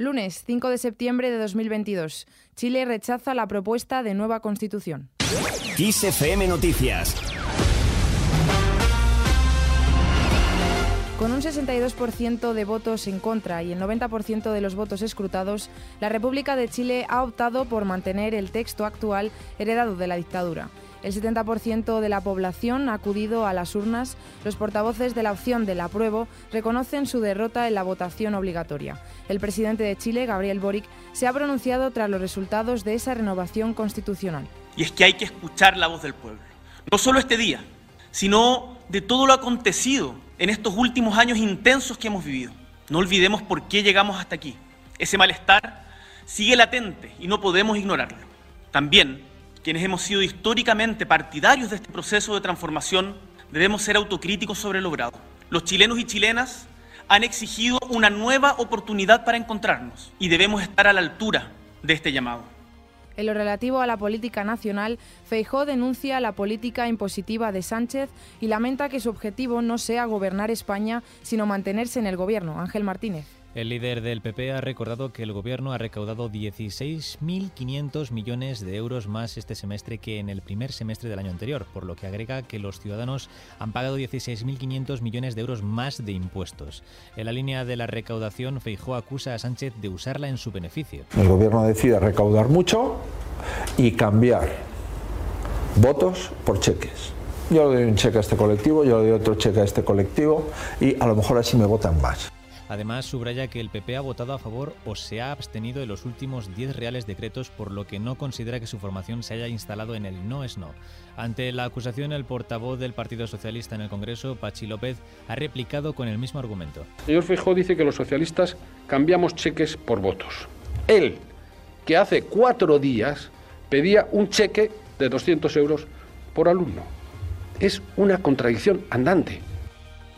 Lunes 5 de septiembre de 2022. Chile rechaza la propuesta de nueva constitución. XFM Noticias. Con un 62% de votos en contra y el 90% de los votos escrutados, la República de Chile ha optado por mantener el texto actual heredado de la dictadura. El 70% de la población ha acudido a las urnas. Los portavoces de la opción del apruebo reconocen su derrota en la votación obligatoria. El presidente de Chile, Gabriel Boric, se ha pronunciado tras los resultados de esa renovación constitucional. Y es que hay que escuchar la voz del pueblo. No solo este día, sino de todo lo acontecido en estos últimos años intensos que hemos vivido. No olvidemos por qué llegamos hasta aquí. Ese malestar sigue latente y no podemos ignorarlo. También quienes hemos sido históricamente partidarios de este proceso de transformación, debemos ser autocríticos sobre el logrado. Los chilenos y chilenas han exigido una nueva oportunidad para encontrarnos y debemos estar a la altura de este llamado. En lo relativo a la política nacional, Feijó denuncia la política impositiva de Sánchez y lamenta que su objetivo no sea gobernar España, sino mantenerse en el gobierno. Ángel Martínez. El líder del PP ha recordado que el gobierno ha recaudado 16.500 millones de euros más este semestre que en el primer semestre del año anterior, por lo que agrega que los ciudadanos han pagado 16.500 millones de euros más de impuestos. En la línea de la recaudación, Feijó acusa a Sánchez de usarla en su beneficio. El gobierno decide recaudar mucho y cambiar votos por cheques. Yo le doy un cheque a este colectivo, yo le doy otro cheque a este colectivo y a lo mejor así me votan más. Además, subraya que el PP ha votado a favor o se ha abstenido de los últimos 10 reales decretos, por lo que no considera que su formación se haya instalado en el no es no. Ante la acusación, el portavoz del Partido Socialista en el Congreso, Pachi López, ha replicado con el mismo argumento. El señor Feijóo dice que los socialistas cambiamos cheques por votos. Él, que hace cuatro días pedía un cheque de 200 euros por alumno. Es una contradicción andante.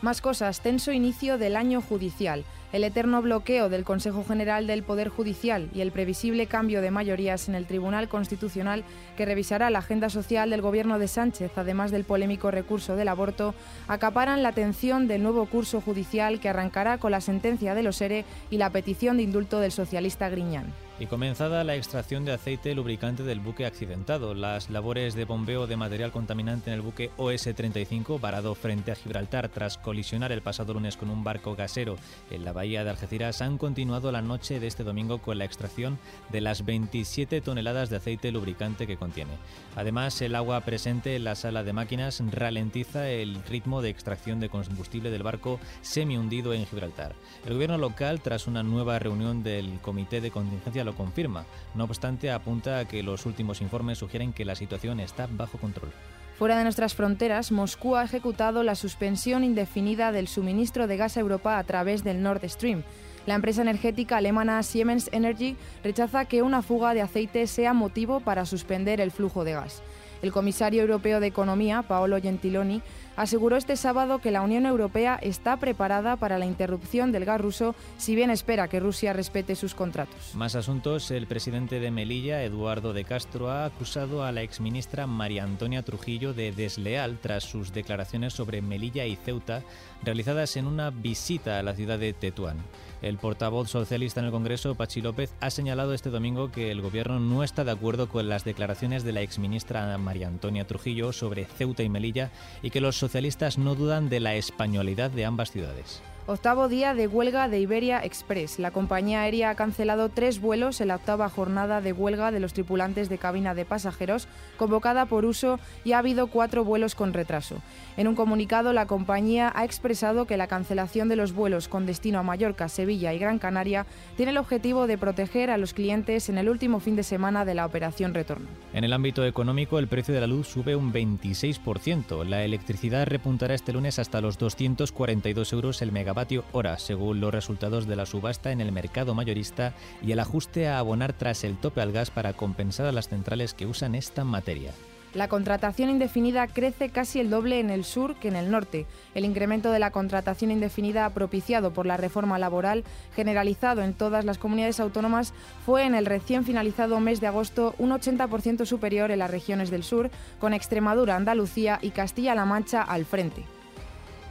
Más cosas, tenso inicio del año judicial, el eterno bloqueo del Consejo General del Poder Judicial y el previsible cambio de mayorías en el Tribunal Constitucional que revisará la agenda social del gobierno de Sánchez, además del polémico recurso del aborto, acaparan la atención del nuevo curso judicial que arrancará con la sentencia de los ERE y la petición de indulto del socialista Griñán y comenzada la extracción de aceite lubricante del buque accidentado. Las labores de bombeo de material contaminante en el buque OS-35, varado frente a Gibraltar tras colisionar el pasado lunes con un barco gasero en la bahía de Algeciras, han continuado la noche de este domingo con la extracción de las 27 toneladas de aceite lubricante que contiene. Además, el agua presente en la sala de máquinas ralentiza el ritmo de extracción de combustible del barco semi hundido en Gibraltar. El gobierno local, tras una nueva reunión del Comité de Contingencia confirma. No obstante, apunta a que los últimos informes sugieren que la situación está bajo control. Fuera de nuestras fronteras, Moscú ha ejecutado la suspensión indefinida del suministro de gas a Europa a través del Nord Stream. La empresa energética alemana Siemens Energy rechaza que una fuga de aceite sea motivo para suspender el flujo de gas. El comisario europeo de Economía, Paolo Gentiloni, aseguró este sábado que la Unión Europea está preparada para la interrupción del gas ruso si bien espera que Rusia respete sus contratos. Más asuntos. El presidente de Melilla, Eduardo de Castro, ha acusado a la exministra María Antonia Trujillo de desleal tras sus declaraciones sobre Melilla y Ceuta realizadas en una visita a la ciudad de Tetuán. El portavoz socialista en el Congreso, Pachi López, ha señalado este domingo que el gobierno no está de acuerdo con las declaraciones de la exministra María Antonia Trujillo sobre Ceuta y Melilla y que los socialistas no dudan de la españolidad de ambas ciudades. Octavo día de huelga de Iberia Express. La compañía aérea ha cancelado tres vuelos en la octava jornada de huelga de los tripulantes de cabina de pasajeros, convocada por uso, y ha habido cuatro vuelos con retraso. En un comunicado, la compañía ha expresado que la cancelación de los vuelos con destino a Mallorca, Sevilla y Gran Canaria tiene el objetivo de proteger a los clientes en el último fin de semana de la operación retorno. En el ámbito económico, el precio de la luz sube un 26%. La electricidad repuntará este lunes hasta los 242 euros el megavatio hora, según los resultados de la subasta en el mercado mayorista y el ajuste a abonar tras el tope al gas para compensar a las centrales que usan esta materia. La contratación indefinida crece casi el doble en el sur que en el norte. El incremento de la contratación indefinida propiciado por la reforma laboral generalizado en todas las comunidades autónomas fue en el recién finalizado mes de agosto un 80% superior en las regiones del sur, con Extremadura, Andalucía y Castilla-La Mancha al frente.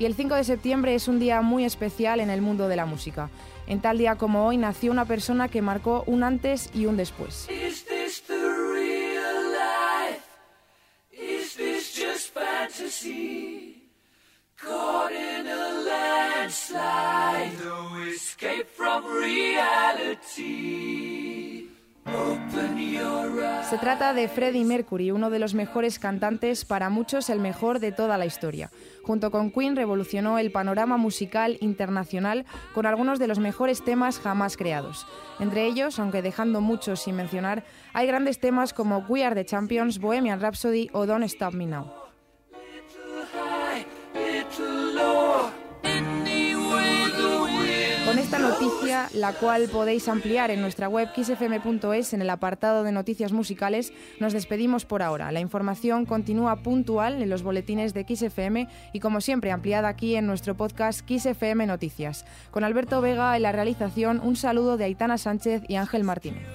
Y el 5 de septiembre es un día muy especial en el mundo de la música. En tal día como hoy nació una persona que marcó un antes y un después. Se trata de Freddie Mercury, uno de los mejores cantantes, para muchos el mejor de toda la historia. Junto con Queen revolucionó el panorama musical internacional con algunos de los mejores temas jamás creados. Entre ellos, aunque dejando muchos sin mencionar, hay grandes temas como We Are the Champions, Bohemian Rhapsody o Don't Stop Me Now. Esta noticia, la cual podéis ampliar en nuestra web xfm.es en el apartado de noticias musicales, nos despedimos por ahora. La información continúa puntual en los boletines de XFM y como siempre ampliada aquí en nuestro podcast XFM Noticias. Con Alberto Vega en la realización, un saludo de Aitana Sánchez y Ángel Martínez.